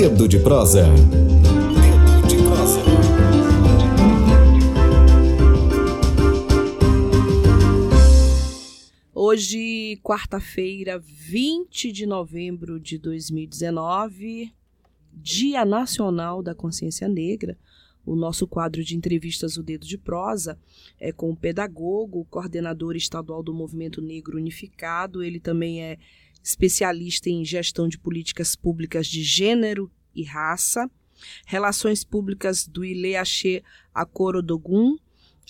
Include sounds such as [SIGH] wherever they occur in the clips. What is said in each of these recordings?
Dedo de prosa. Dedo de prosa. Hoje, quarta-feira, 20 de novembro de 2019, Dia Nacional da Consciência Negra. O nosso quadro de entrevistas O Dedo de Prosa é com o pedagogo, coordenador estadual do Movimento Negro Unificado. Ele também é especialista em gestão de políticas públicas de gênero e raça, relações públicas do Ileaxê Acorodogun,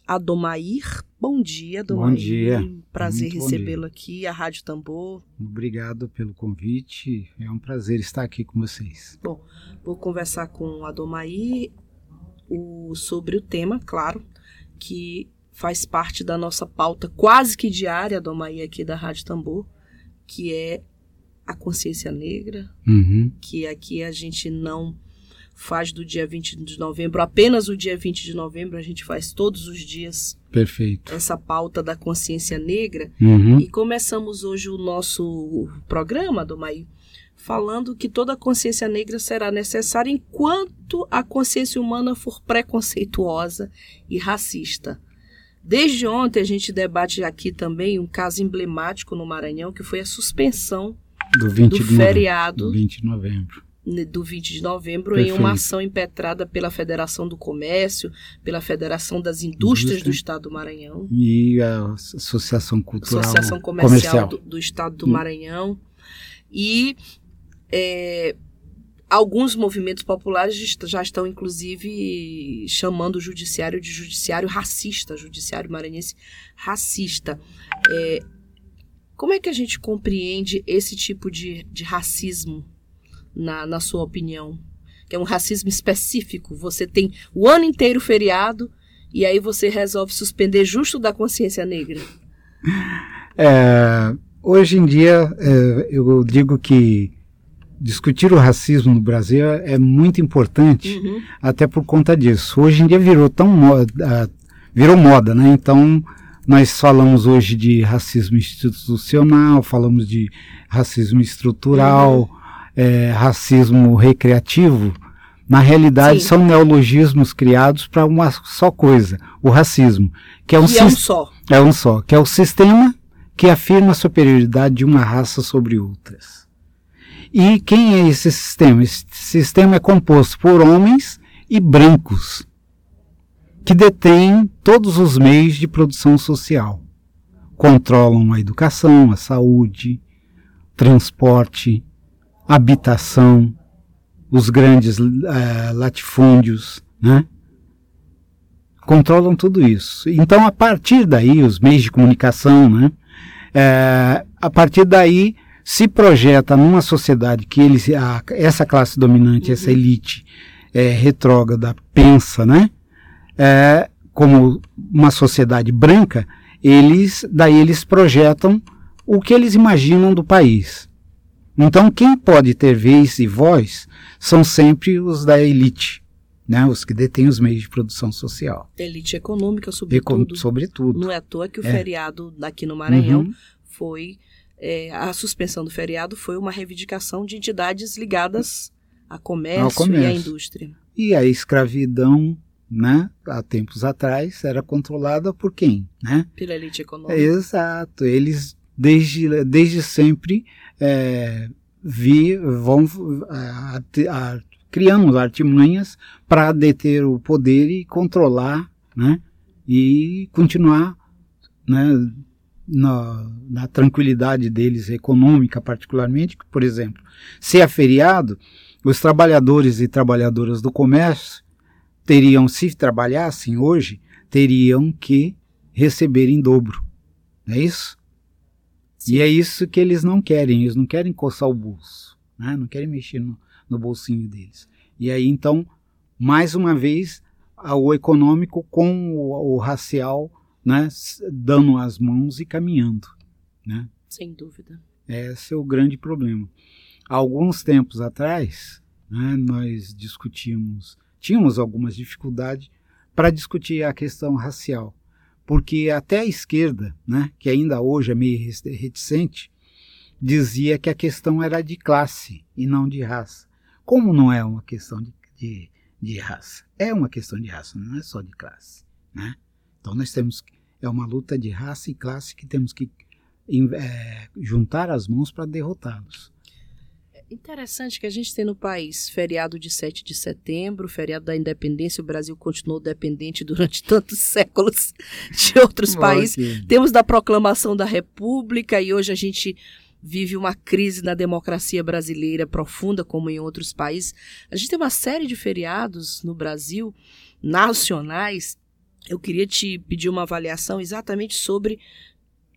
Adomair. Bom dia, Adomair. Bom dia. Prazer recebê-lo aqui, a Rádio Tambor. Obrigado pelo convite. É um prazer estar aqui com vocês. Bom, vou conversar com o Adomair o, sobre o tema, claro, que faz parte da nossa pauta quase que diária, Adomair, aqui da Rádio Tambor, que é a consciência negra, Uhum. que aqui a gente não faz do dia 20 de novembro, apenas o dia 20 de novembro, a gente faz todos os dias Perfeito. essa pauta da consciência negra. Uhum. E começamos hoje o nosso programa, Domaí, falando que toda consciência negra será necessária enquanto a consciência humana for preconceituosa e racista. Desde ontem a gente debate aqui também um caso emblemático no Maranhão, que foi a suspensão Do 20 do feriado Do 20 de novembro. né, do 20 de novembro Perfeito. em uma ação impetrada pela Federação do Comércio, pela Federação das Indústrias Indústria. do Estado do Maranhão, E a Associação Cultural Associação Comercial, Do, do Estado do. Maranhão. E é, alguns movimentos populares já estão, inclusive, chamando o judiciário de judiciário racista, judiciário maranhense racista. É, como é que a gente compreende esse tipo de, de racismo, na, na sua opinião? Que é um racismo específico. Você tem o ano inteiro feriado e aí você resolve suspender justo da consciência negra. É, hoje em dia, é, eu digo que discutir o racismo no Brasil é muito importante, Uhum. até por conta disso. Hoje em dia virou tão moda, virou moda, né? Então, nós falamos hoje de racismo institucional, falamos de racismo estrutural, é, racismo recreativo. Na realidade, Sim. são neologismos criados para uma só coisa, o racismo, que é um, é um só. é um só, que é o sistema que afirma a superioridade de uma raça sobre outras. E quem é esse sistema? Esse sistema é composto por homens e brancos, que detêm todos os meios de produção social. Controlam a educação, a saúde, transporte, habitação, os grandes eh, latifúndios, né? controlam tudo isso. Então, a partir daí, os meios de comunicação, né? É, a partir daí se projeta numa sociedade que eles, a- essa classe dominante, essa elite é, retrógrada pensa, né? É, como uma sociedade branca, eles daí eles projetam o que eles imaginam do país. Então, quem pode ter vez e voz são sempre os da elite, né? Os que detêm os meios de produção social. Elite econômica, sobretudo. sobretudo. Não é à toa que o É. feriado aqui no Maranhão Uhum. foi. É, a suspensão do feriado foi uma reivindicação de entidades ligadas a comércio, Ao comércio. e à indústria. E a escravidão, né, há tempos atrás, era controlada por quem, né? Pela elite econômica. Exato. Eles desde, desde sempre é, vi, vão a- a- a- criando artimanhas para deter o poder e controlar, né? E continuar, né? Na, na tranquilidade deles econômica, particularmente, por exemplo, se é feriado, os trabalhadores e trabalhadoras do comércio teriam, se trabalhassem hoje, teriam que receber em dobro. Não é isso? E é isso que eles não querem, eles não querem coçar o bolso, né? não querem mexer no, no bolsinho deles. E aí, então, mais uma vez, o econômico com o, o racial né, dando as mãos e caminhando. Né? Sem dúvida. Esse é o grande problema. Há alguns tempos atrás, né, nós discutimos, tínhamos algumas dificuldades para discutir a questão racial, porque até a esquerda, né, que ainda hoje é meio reticente, dizia que a questão era de classe e não de raça, como não é uma questão de, de, de raça? É uma questão de raça, não é só de classe. Né? Então nós temos é uma luta de raça e classe que temos que é, juntar as mãos para derrotá-los. Interessante que a gente tem no país feriado de 7 de setembro, feriado da independência, o Brasil continuou dependente durante [LAUGHS] tantos séculos de outros países. Temos da proclamação da República e hoje a gente vive uma crise na democracia brasileira profunda, como em outros países. A gente tem uma série de feriados no Brasil, nacionais. Eu queria te pedir uma avaliação exatamente sobre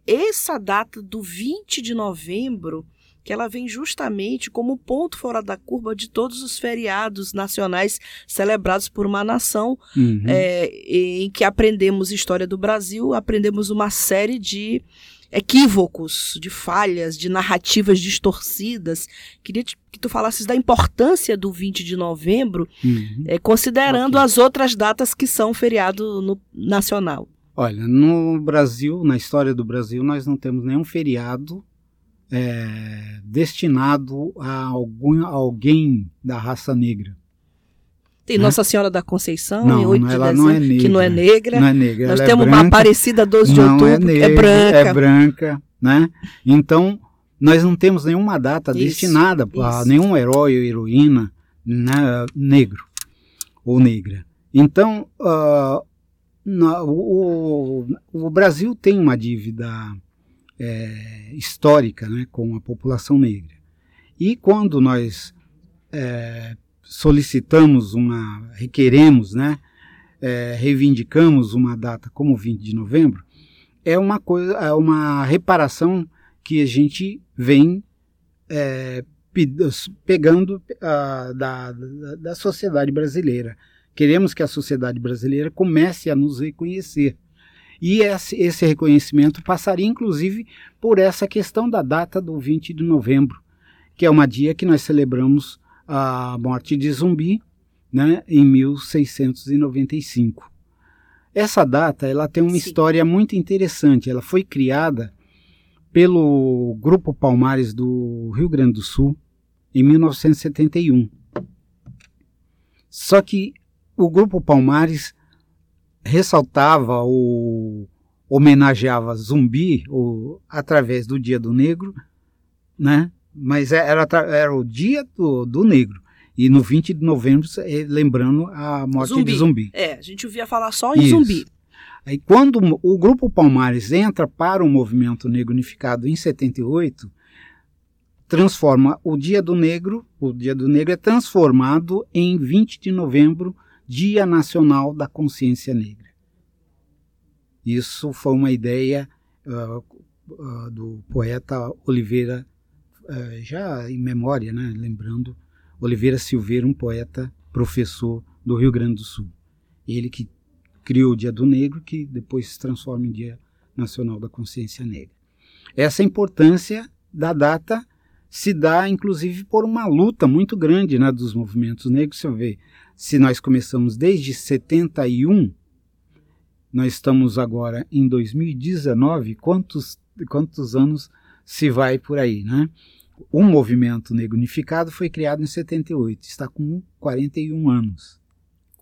essa data do 20 de novembro que ela vem justamente como ponto fora da curva de todos os feriados nacionais celebrados por uma nação uhum. é, em que aprendemos história do Brasil, aprendemos uma série de equívocos, de falhas, de narrativas distorcidas. Queria que tu falasses da importância do 20 de novembro, uhum. é, considerando okay. as outras datas que são feriado no, nacional. Olha, no Brasil, na história do Brasil, nós não temos nenhum feriado é, destinado a algum, alguém da raça negra. Tem né? Nossa Senhora da Conceição, não, em 8 de dezembro, não é negra, que não é negra. Não é negra. Nós é temos é uma Aparecida 12 de outubro, é, negra, é branca. É branca, né? Então, nós não temos nenhuma data isso, destinada a nenhum herói ou heroína né, negro ou negra. Então, uh, na, o, o Brasil tem uma dívida é, histórica né, com a população negra. E quando nós é, solicitamos uma, requeremos, né, é, reivindicamos uma data como 20 de novembro, é uma coisa, é uma reparação que a gente vem é, pegando uh, da, da, da sociedade brasileira. Queremos que a sociedade brasileira comece a nos reconhecer e esse, reconhecimento passaria, inclusive, por essa questão da data do 20 de novembro, que é uma dia que nós celebramos a morte de Zumbi, né, em 1695. Essa data ela tem uma Sim. história muito interessante. Ela foi criada pelo Grupo Palmares do Rio Grande do Sul em 1971. Só que o Grupo Palmares ressaltava ou homenageava Zumbi ou, através do Dia do Negro, né? Mas é, era, era o Dia do, do Negro. E no 20 de novembro, é, lembrando a morte zumbi. de Zumbi. É, a gente ouvia falar só em Isso. Zumbi. Aí quando o Grupo Palmares entra para o movimento negro unificado em 78, transforma o Dia do Negro, o Dia do Negro é transformado em 20 de novembro Dia Nacional da Consciência Negra. Isso foi uma ideia uh, uh, do poeta Oliveira, já em memória, né, lembrando, Oliveira Silveira, um poeta, professor do Rio Grande do Sul. Ele que criou o Dia do Negro, que depois se transforma em Dia Nacional da Consciência Negra. Essa importância da data se dá, inclusive, por uma luta muito grande né, dos movimentos negros. Você vê, se nós começamos desde 71, nós estamos agora em 2019, quantos, quantos anos se vai por aí, né? O movimento negro unificado foi criado em 78, está com 41 anos.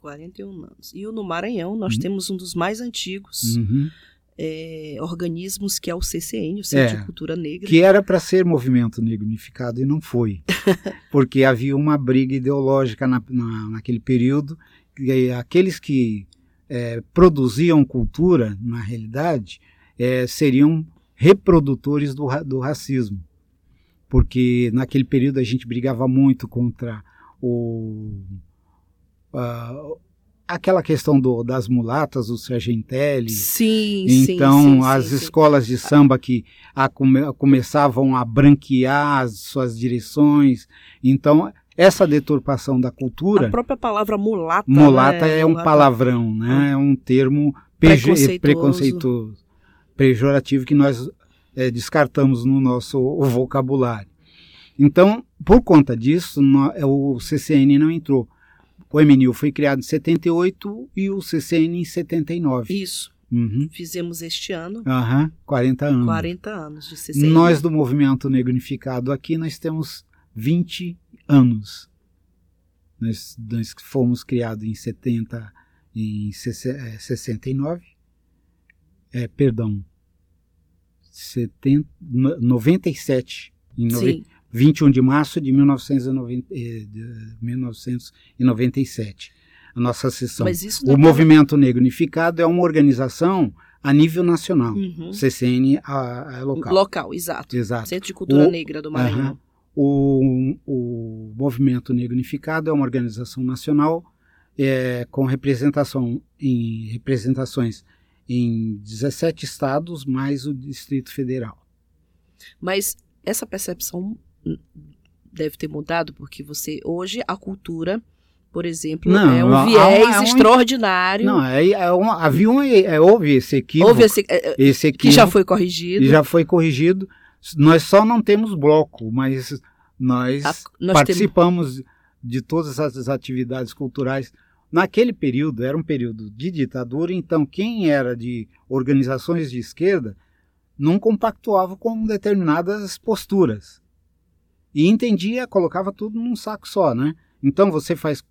41 anos. E no Maranhão nós uhum. temos um dos mais antigos uhum. é, organismos, que é o CCN, o Centro é, de Cultura Negra. Que era para ser movimento negro unificado e não foi. [LAUGHS] porque havia uma briga ideológica na, na, naquele período. E aqueles que é, produziam cultura, na realidade, é, seriam reprodutores do, do racismo. Porque naquele período a gente brigava muito contra o, uh, aquela questão do, das mulatas, do Sargentelli. Sim, então, sim, sim, as sim, escolas de samba que a, come, começavam a branquear as suas direções. Então, essa deturpação da cultura. A própria palavra mulata. Mulata né? é um palavrão, né? É um termo preconceituoso. preconceituoso, pejorativo que nós é, descartamos no nosso vocabulário. Então, por conta disso, no, é, o CCN não entrou. O MNU foi criado em 78 e o CCN em 79. Isso. Uhum. Fizemos este ano. Uhum, 40 anos. 40 anos de CCN. Nós do Movimento Negro Unificado aqui, nós temos 20 anos Nós, nós fomos criados em 70, em 69, é, perdão, 70, 97, em Sim. 21 de março de, 1990, eh, de 1997. A nossa sessão. O é Movimento Negro Unificado é uma organização a nível nacional. Uhum. CCN a, a local. local, exato. Exato. Centro de Cultura O- Negra do Maranhão. O, o Movimento Negro Unificado é uma organização nacional é, com representação em representações em 17 estados mais o Distrito Federal. Mas essa percepção hum, deve ter mudado porque você hoje a cultura, por exemplo, Não, é um viés uma- é um- extraordinário. Não, é, é uma- havia um, é, houve esse equívoco, Houve esse é, é, esse que equívoco já foi corrigido. já foi corrigido. Nós só não temos bloco, mas nós A- nós temos participamos de todas as atividades culturais. Naquele período, era um período de ditadura, então quem era de organizações de esquerda não compactuava com determinadas posturas. E entendia, colocava tudo num saco só, né? Então você faz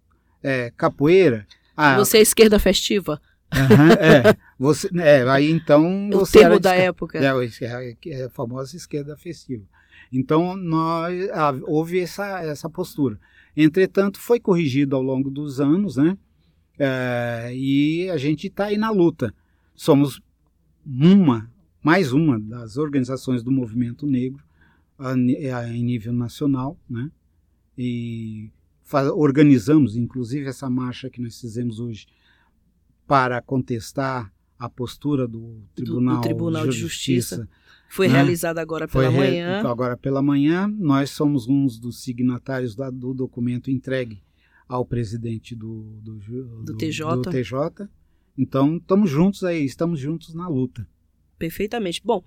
é, capoeira. ah, você é esquerda festiva, aham, é, você, é, aí então o você era termo de da esquerda. época. É, o- é, é a famosa esquerda festiva. Então, nós, houve essa, essa postura. Entretanto, foi corrigido ao longo dos anos, né? É, e a gente está aí na luta. Somos uma, mais uma das organizações do movimento negro a, ni- a- em nível nacional, né? E fa- organizamos, inclusive, essa marcha que nós fizemos hoje para contestar a postura do Tribunal, Tribunal de Justiça. Foi né? realizada agora Foi pela re- manhã. Agora pela manhã, nós somos uns dos signatários da- do documento entregue ao presidente do, do, ju- Do TJ. do TJ. Então, estamos juntos aí, estamos juntos na luta. Perfeitamente. Bom,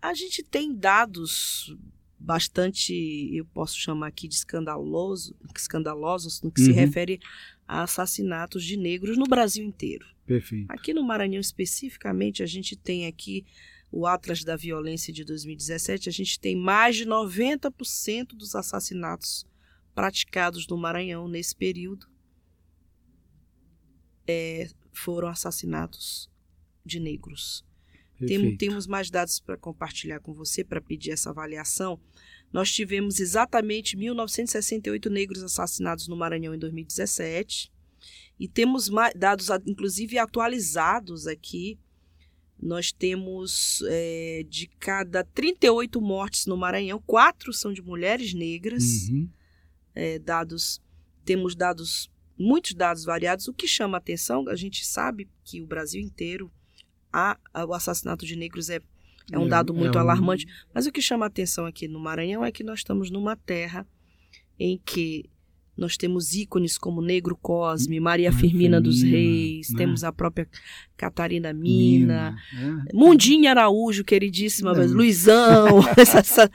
a gente tem dados bastante, eu posso chamar aqui de escandaloso, escandalosos no que se Uhum. refere a assassinatos de negros no Brasil inteiro. Perfeito. Aqui no Maranhão especificamente, a gente tem aqui o Atlas da Violência de 2017, a gente tem mais de 90% dos assassinatos praticados no Maranhão nesse período é, foram assassinatos de negros. Tem- temos mais dados para compartilhar com você para pedir essa avaliação. Nós tivemos exatamente 1.968 negros assassinados no Maranhão em 2017 e temos dados, inclusive atualizados aqui. Nós temos é, de cada 38 mortes no Maranhão, quatro são de mulheres negras. Uhum. É, dados, temos dados, muitos dados variados. O que chama atenção, a gente sabe que o Brasil inteiro há, o assassinato de negros é, é um dado muito um- alarmante. Mas o que chama atenção aqui no Maranhão é que nós estamos numa terra em que nós temos ícones como Negro Cosme, Maria Maria Firmina dos Reis, né? temos a própria Catarina Mina, Mina, é. Mundinha Araújo, queridíssima, mas Não. Luizão. [LAUGHS] essa- essa-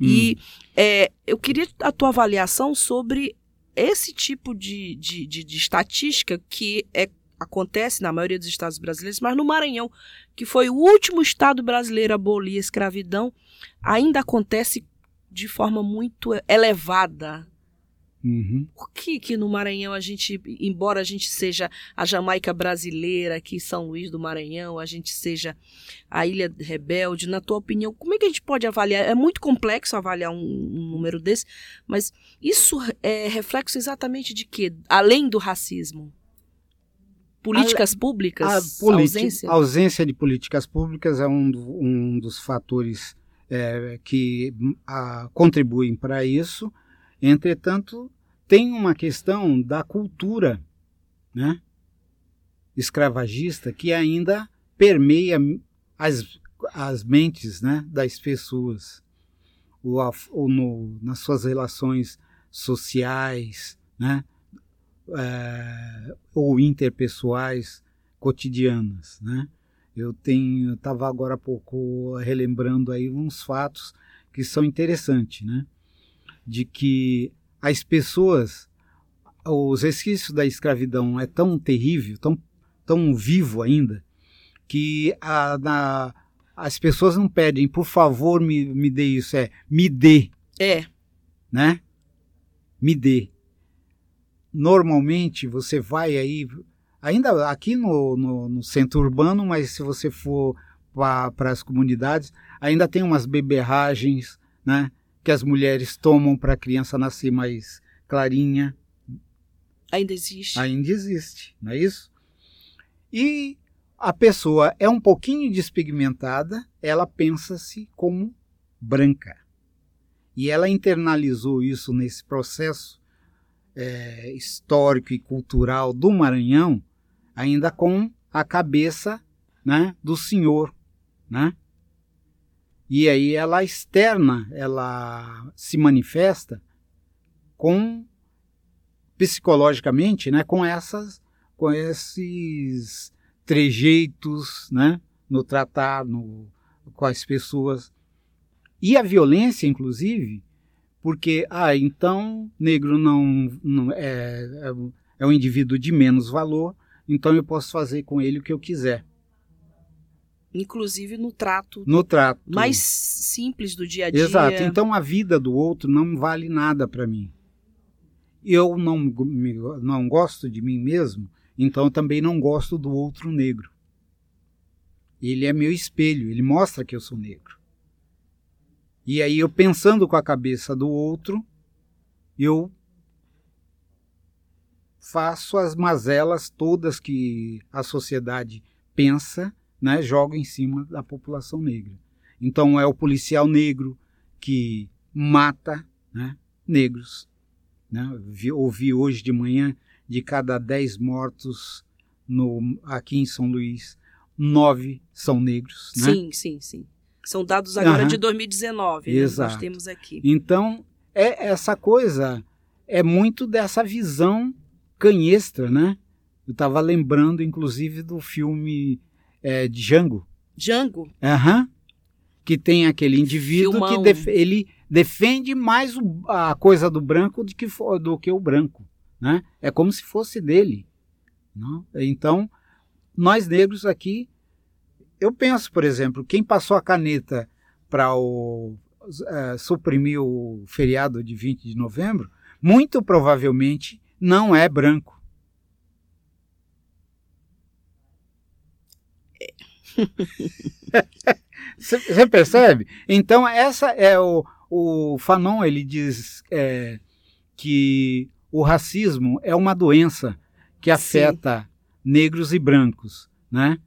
Hum. E é, eu queria a tua avaliação sobre esse tipo de, de, de, de estatística que é, acontece na maioria dos estados brasileiros, mas no Maranhão, que foi o último estado brasileiro a abolir a escravidão, ainda acontece de forma muito elevada. Uhum. Por que, que no Maranhão a gente, embora a gente seja a Jamaica brasileira, aqui em São Luís do Maranhão, a gente seja a Ilha Rebelde, na tua opinião, como é que a gente pode avaliar? É muito complexo avaliar um, um número desse, mas isso é reflexo exatamente de quê? Além do racismo? Políticas públicas? A politi- ausência? a ausência de políticas públicas é um, do- um dos fatores é, que hum, a- contribuem para isso. Entretanto, tem uma questão da cultura né, escravagista que ainda permeia as, as mentes né, das pessoas ou, a- ou no- nas suas relações sociais, né, é, ou interpessoais cotidianas, né? Eu tenho, estava agora há pouco relembrando aí uns fatos que são interessantes, né? De que as pessoas, os resquícios da escravidão é tão terrível, tão, tão vivo ainda, que a, na- as pessoas não pedem, por favor, me, me dê isso, é me dê, É, né? Me dê. normalmente você vai aí, ainda aqui no, no, no centro urbano, mas se você for para as comunidades, ainda tem umas beberragens, né? Que as mulheres tomam para a criança nascer mais clarinha. Ainda existe. Ainda existe, não é isso? E a pessoa é um pouquinho despigmentada, ela pensa-se como branca. E ela internalizou isso nesse processo é, histórico e cultural do Maranhão, ainda com a cabeça né, do senhor. Né? E aí ela externa, ela se manifesta com psicologicamente, né, com essas com esses trejeitos, né, no tratar no, com as pessoas. E a violência, inclusive, porque, ah, então negro não, não é, é, é um indivíduo de menos valor, então eu posso fazer com ele o que eu quiser. Inclusive no trato. No trato. Mais simples do dia a dia. Exato. Então a vida do outro não vale nada para mim. Eu não, não gosto de mim mesmo, então também não gosto do outro negro. Ele é meu espelho, ele mostra que eu sou negro. E aí eu pensando com a cabeça do outro, eu faço as mazelas todas que a sociedade pensa, né, jogo em cima da população negra. Então é o policial negro que mata né, negros. Né? ouvi hoje de manhã de cada dez mortos no, aqui em São Luís, nove são negros. Né? Sim, sim, sim. São dados agora uhum. de 2019, né? Exato. nós temos aqui. Então, é essa coisa é muito dessa visão canhestra, né? Eu estava lembrando, inclusive, do filme é, Django. Django? Aham. Uhum. Que tem aquele indivíduo Filmão. que def ele defende mais o, a coisa do branco do que, do que o branco. Né? É como se fosse dele. Não? Então, nós negros aqui, eu penso, por exemplo, quem passou a caneta para o uh, suprimir o feriado de 20 de novembro, muito provavelmente não é branco. [LAUGHS] Você percebe? Então, essa é o, o Fanon, ele diz é, que o racismo é uma doença que afeta Sim. negros e brancos, né?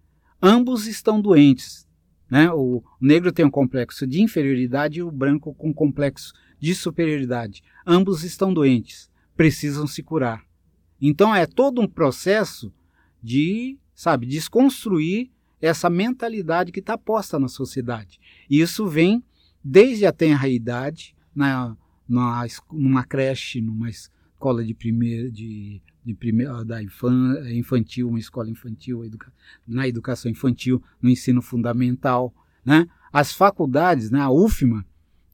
Ambos estão doentes, né? O negro tem um complexo de inferioridade e o branco com um complexo de superioridade. Ambos estão doentes, precisam se curar. Então é todo um processo de, sabe, desconstruir essa mentalidade que está posta na sociedade. Isso vem desde a tenra idade, na, na, numa creche, numa escola de primeira, de, de primeira da infan, infantil, uma escola infantil, educa, na educação infantil, no ensino fundamental, né? As faculdades, né? A UFMA,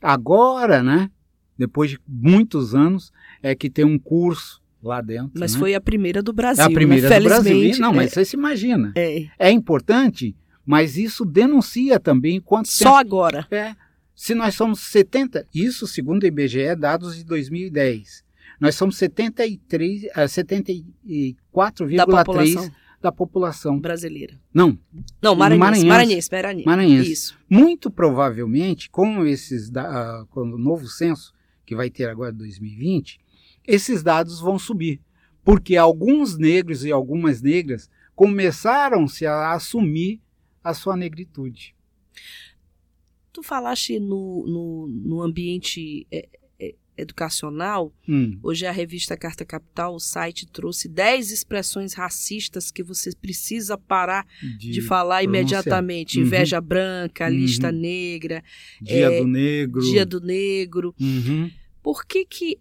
agora, né? Depois de muitos anos, é que tem um curso lá dentro. Mas né? foi a primeira do Brasil. É a primeira né? do Brasil. Não, mas é, você se imagina. É. é importante, mas isso denuncia também quanto Só tempo, agora. É. Se nós somos 70, isso segundo o IBGE, dados de 2010. Nós somos 73, 74,3% da população. da população brasileira. Não. Não, maranhense, maranhense, maranhense, maranhense. Isso. Muito provavelmente, com esses uh, com o novo censo que vai ter agora em 2020, esses dados vão subir, porque alguns negros e algumas negras começaram-se a assumir a sua negritude. Tu falaste no, no, no ambiente é, educacional, hum. hoje a revista Carta Capital, o site trouxe 10 expressões racistas que você precisa parar de, de falar imediatamente. Uhum. Inveja branca, uhum. lista negra. Dia é, do negro. Dia do negro. Uhum. Por que que...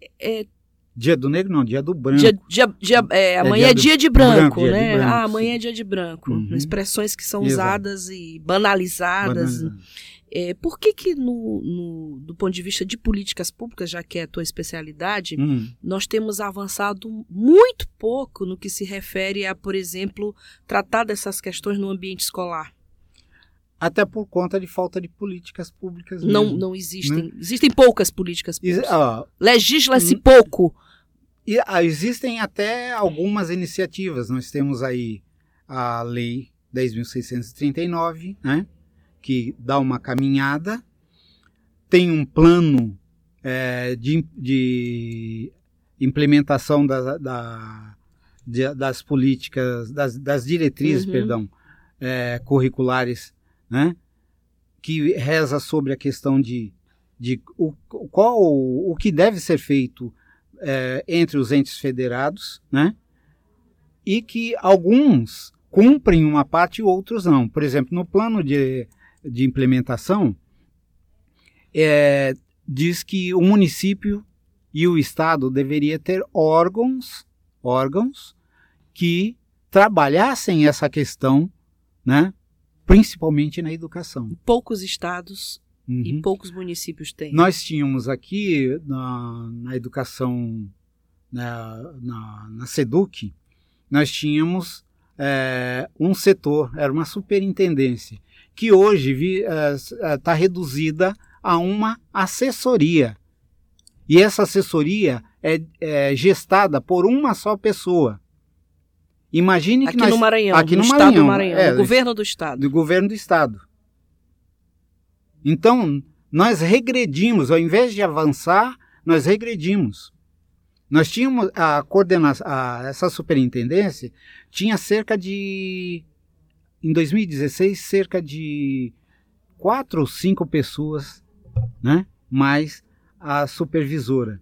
É, Dia do negro não, dia do branco. Dia, dia, dia, é, amanhã é dia, é dia de branco, branco né? Branco, ah, amanhã é dia de branco. Uhum. Expressões que são Exato. usadas e banalizadas. Banalizado. É, por que que, no, no, do ponto de vista de políticas públicas, já que é a tua especialidade, hum. nós temos avançado muito pouco no que se refere a, por exemplo, tratar dessas questões no ambiente escolar? Até por conta de falta de políticas públicas. Não, mesmo, não existem. Né? Existem poucas políticas públicas. Ah, Legisla-se pouco e ah, existem até algumas iniciativas. Nós temos aí a Lei 10.639, né, que dá uma caminhada, tem um plano é, de, de, implementação da, da, de, das políticas, das, das diretrizes, uhum. perdão, é, curriculares, né, que reza sobre a questão de, de o, qual o que deve ser feito é, entre os entes federados, né? E que alguns cumprem uma parte e outros não. Por exemplo, no plano de, de implementação, é, diz que o município e o estado deveria ter órgãos, órgãos que trabalhassem essa questão, né? Principalmente na educação. Poucos estados Uhum. E poucos municípios têm. Nós tínhamos aqui na, na educação, na, na, na SEDUC, nós tínhamos é, um setor, era uma superintendência, que hoje está é, é, reduzida a uma assessoria. E essa assessoria é, é, gestada por uma só pessoa. Imagine aqui que nós, no Maranhão, aqui no, no Maranhão, Maranhão, Maranhão é, do governo do estado. Do governo do estado. Então, nós regredimos, ao invés de avançar, nós regredimos. Nós tínhamos a coordenação, a, essa superintendência tinha cerca de, em 2016, cerca de quatro ou cinco pessoas, né? Mais a supervisora.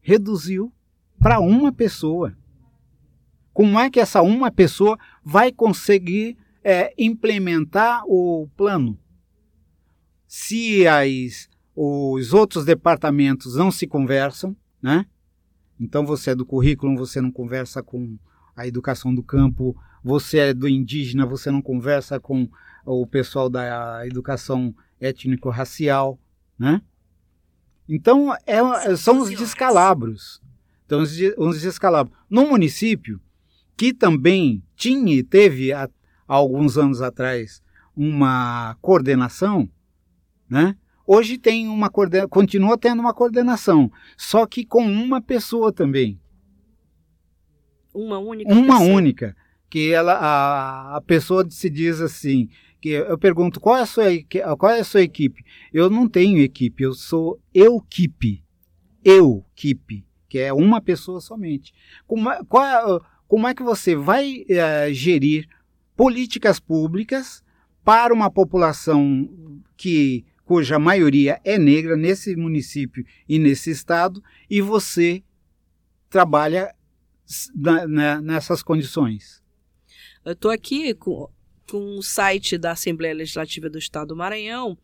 Reduziu para uma pessoa. Como é que essa uma pessoa vai conseguir é, implementar o plano? se as, os outros departamentos não se conversam, né? Então você é do currículo, você não conversa com a educação do campo, você é do indígena, você não conversa com o pessoal da educação étnico-racial, né? Então é, são os descalabros. Então os, os descalabros. No município, que também tinha e teve há, alguns anos atrás uma coordenação, né? Hoje tem uma continua tendo uma coordenação, só que com uma pessoa também. Uma única. Uma pessoa. única, que ela a, a pessoa se diz assim, que eu pergunto qual é a sua qual é a sua equipe? Eu não tenho equipe, eu sou eu equipe. Eu equipe, que é uma pessoa somente. Como qual é, como é que você vai é, gerir políticas públicas para uma população que cuja maioria é negra nesse município e nesse estado, e você trabalha na, na, nessas condições. Eu estou aqui com, com o site da Assembleia Legislativa do Estado do Maranhão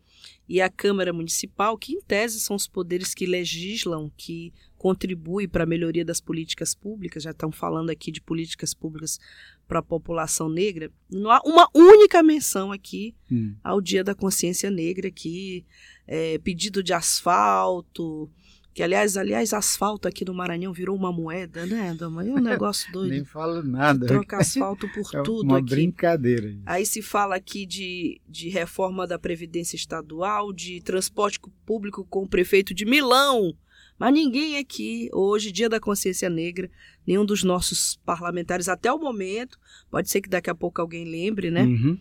e a Câmara Municipal, que em tese são os poderes que legislam, que contribuem para a melhoria das políticas públicas, já estão falando aqui de políticas públicas para a população negra, não há uma única menção aqui hum. ao Dia da Consciência Negra, que é, pedido de asfalto, que aliás, aliás, asfalto aqui no Maranhão virou uma moeda, né, Dama? É um [LAUGHS] negócio doido. Nem falo nada. Troca asfalto [LAUGHS] por é tudo uma aqui. brincadeira. Aí se fala aqui de, de reforma da Previdência Estadual, de transporte público com o prefeito de Milão. Mas ninguém aqui, hoje, Dia da Consciência Negra, nenhum dos nossos parlamentares até o momento, pode ser que daqui a pouco alguém lembre, né? Uhum.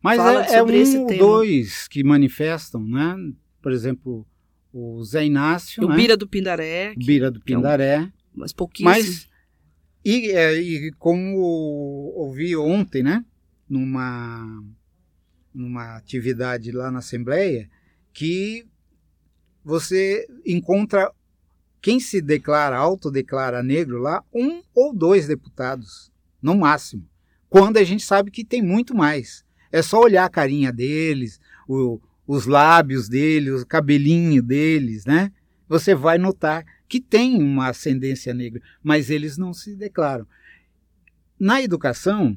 Mas é, é um ou dois que manifestam, né? Por exemplo, o Zé Inácio. O né? Bira do Pindaré. Bira do Pindaré. É um, mas pouquíssimo. Mas, e, é, e como ouvi ontem, né? Numa, numa atividade lá na Assembleia, que você encontra quem se declara, autodeclara negro lá, um ou dois deputados, no máximo. Quando a gente sabe que tem muito mais. É só olhar a carinha deles, o, os lábios deles, o cabelinho deles, né? Você vai notar que tem uma ascendência negra, mas eles não se declaram. Na educação,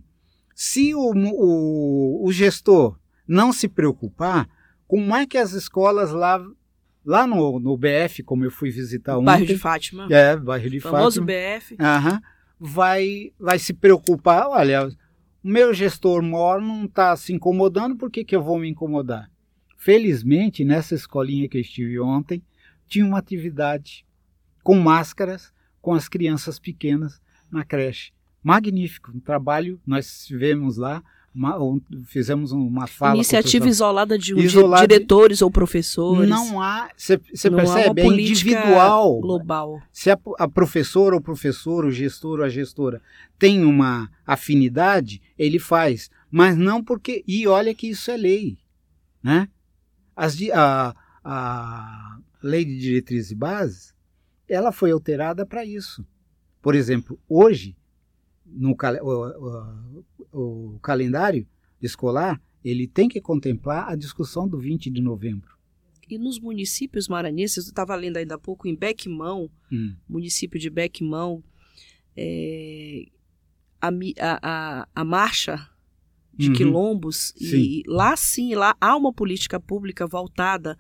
se o, o, o gestor não se preocupar, como é que as escolas lá Lá no, no BF, como eu fui visitar ontem. Bairro de Fátima. É, bairro de famoso Fátima. BF. Aham. Vai, vai se preocupar. Olha, o meu gestor mor não está se incomodando, por que, que eu vou me incomodar? Felizmente, nessa escolinha que eu estive ontem, tinha uma atividade com máscaras com as crianças pequenas na creche. Magnífico, um trabalho, nós tivemos lá, uma, fizemos uma fala. Iniciativa isolada de, um isolada, diretores ou professores. Não há, você percebe, é individual. Global. Se a, a professora ou professor, o gestor ou a gestora tem uma afinidade, ele faz. Mas não porque. E olha que isso é lei. Né? As, a, a lei de diretrizes e bases, ela foi alterada para isso. Por exemplo, hoje, no o, o, o calendário escolar, ele tem que contemplar a discussão do 20 de novembro. E nos municípios maranhenses, eu estava lendo ainda há pouco, em Bequimão, hum. município de Bequimão, é, a, a, a, marcha de uhum. quilombos, sim. e lá sim, lá há uma política pública voltada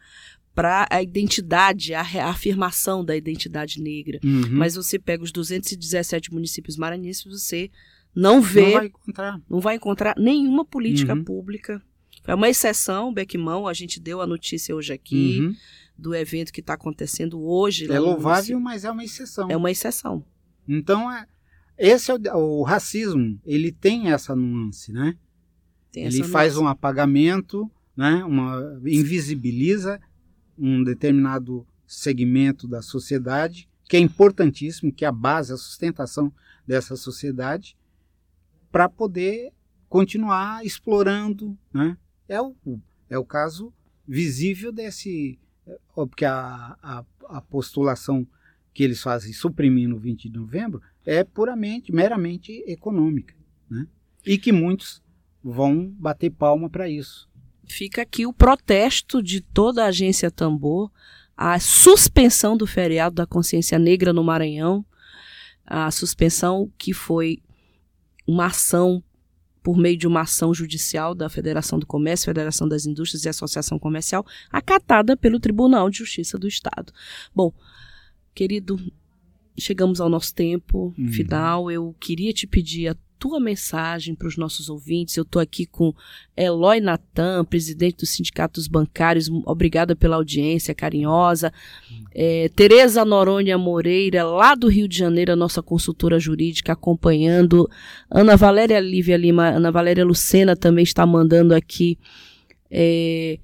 para a identidade, a reafirmação da identidade negra. Uhum. Mas você pega os 217 municípios maranhenses, você não vê, não vai encontrar, não vai encontrar nenhuma política uhum. pública. É uma exceção, Beckmão, a gente deu a notícia hoje aqui uhum. do evento que está acontecendo hoje. É louvável, mas é uma exceção. É uma exceção. Então, é, esse é o, o racismo, ele tem essa nuance, né? Tem ele faz nuance. um apagamento, né? Uma invisibiliza um determinado segmento da sociedade, que é importantíssimo, que é a base, a sustentação dessa sociedade, para poder continuar explorando. Né? É, o, é o caso visível desse. Porque a, a, a postulação que eles fazem suprimir no 20 de novembro é puramente, meramente econômica. Né? E que muitos vão bater palma para isso fica aqui o protesto de toda a agência Tambor, a suspensão do feriado da consciência negra no Maranhão, a suspensão que foi uma ação por meio de uma ação judicial da Federação do Comércio, Federação das Indústrias e Associação Comercial, acatada pelo Tribunal de Justiça do Estado. Bom, querido, chegamos ao nosso tempo uhum. final. Eu queria te pedir a tua mensagem para os nossos ouvintes. Eu estou aqui com Eloy Natan, presidente dos sindicatos bancários. Obrigada pela audiência carinhosa. É, Tereza Noronha Moreira, lá do Rio de Janeiro, a nossa consultora jurídica, acompanhando. Ana Valéria Lívia Lima, Ana Valéria Lucena também está mandando aqui. É,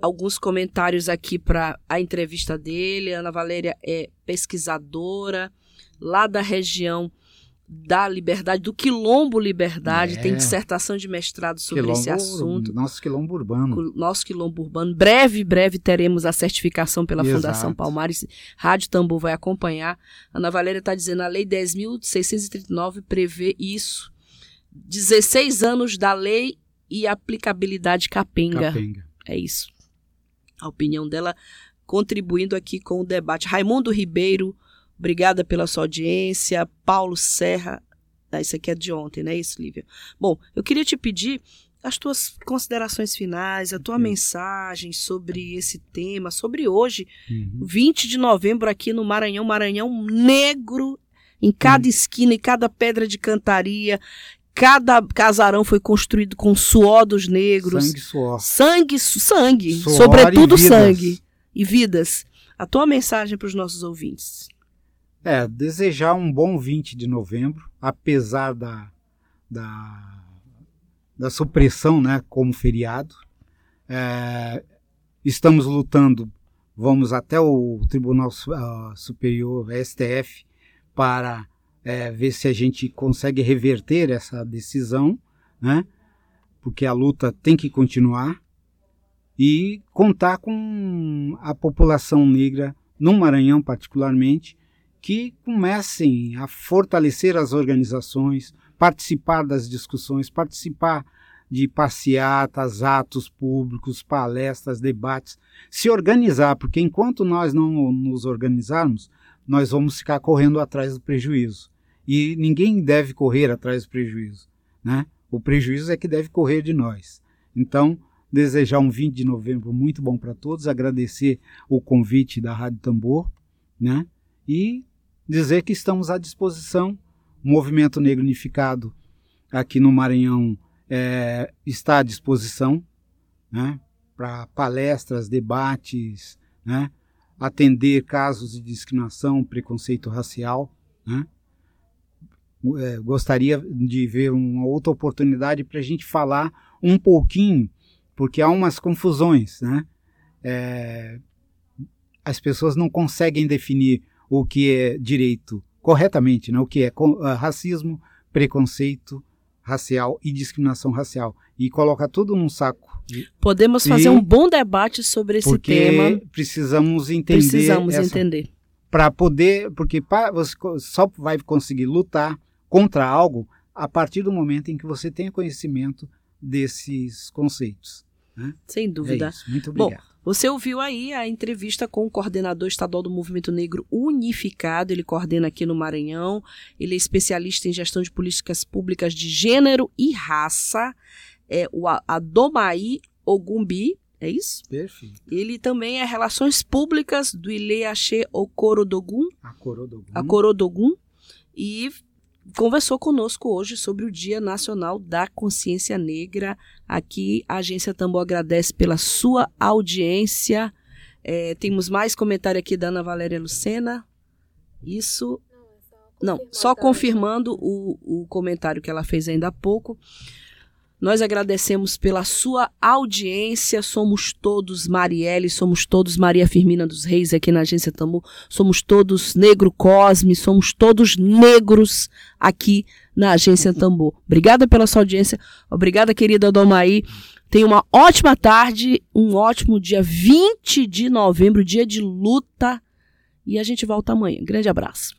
alguns comentários aqui para a entrevista dele. Ana Valéria é pesquisadora lá da região da liberdade, do quilombo liberdade, é. tem dissertação de mestrado sobre quilombo, esse assunto. Nosso quilombo urbano. Nosso quilombo urbano. Breve, breve teremos a certificação pela Exato. Fundação Palmares. Rádio Tambor vai acompanhar. Ana Valéria está dizendo, a Lei 10.639 prevê isso. 16 anos da lei e aplicabilidade capenga. capenga. É isso. A opinião dela contribuindo aqui com o debate. Raimundo Ribeiro, Obrigada pela sua audiência. Paulo Serra. Ah, isso aqui é de ontem, não é isso, Lívia? Bom, eu queria te pedir as tuas considerações finais, a tua uhum. mensagem sobre esse tema, sobre hoje, uhum. 20 de novembro aqui no Maranhão, Maranhão negro, em cada uhum. esquina, em cada pedra de cantaria, cada casarão foi construído com suor dos negros. Sangue, suor. Sangue, sangue, suor sobretudo e sangue e vidas. A tua mensagem para os nossos ouvintes. É, desejar um bom 20 de novembro, apesar da, da, da supressão né, como feriado. É, estamos lutando, vamos até o Tribunal uh, Superior, STF, para é, ver se a gente consegue reverter essa decisão, né? porque a luta tem que continuar e contar com a população negra, no Maranhão particularmente, que comecem a fortalecer as organizações, participar das discussões, participar de passeatas, atos públicos, palestras, debates, se organizar, porque enquanto nós não nos organizarmos, nós vamos ficar correndo atrás do prejuízo. E ninguém deve correr atrás do prejuízo, né? O prejuízo é que deve correr de nós. Então, desejar um 20 de novembro muito bom para todos, agradecer o convite da Rádio Tambor, né? E dizer que estamos à disposição. O Movimento Negro Unificado aqui no Maranhão é, está à disposição né, para palestras, debates, né, atender casos de discriminação, preconceito racial. Né? É, gostaria de ver uma outra oportunidade para a gente falar um pouquinho, porque há umas confusões, né? É, as pessoas não conseguem definir o que é direito corretamente, né? o que é ah, racismo, preconceito racial e discriminação racial e coloca tudo num saco. Podemos fazer um bom debate sobre esse porque tema. Precisamos entender. Precisamos essa, entender. Para poder, porque pra, você só vai conseguir lutar contra algo a partir do momento em que você tenha conhecimento desses conceitos. Né? Sem dúvida. É isso. Muito obrigado. Bom, você ouviu aí a entrevista com o coordenador estadual do Movimento Negro Unificado, ele coordena aqui no Maranhão, ele é especialista em gestão de políticas públicas de gênero e raça, é o Adomaí Ogumbi, é isso? Perfeito. Ele também é Relações Públicas do Ileaxê Okorodogun. Akorodogun. Akorodogun. E conversou conosco hoje sobre o Dia Nacional da Consciência Negra. Aqui a Agência Tambor agradece pela sua audiência. É, temos mais comentário aqui da Ana Valéria Lucena. Isso. Não, só confirmando o, o comentário que ela fez ainda há pouco. Nós agradecemos pela sua audiência. Somos todos Marielle, somos todos Maria Firmina dos Reis aqui na Agência Tamu. Somos todos Negro Cosme, somos todos negros aqui na Agência Tambor. Obrigada pela sua audiência. Obrigada, querida Domaí. Tenha uma ótima tarde, um ótimo dia 20 de novembro, dia de luta. E a gente volta amanhã. Grande abraço.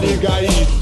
Liga aí.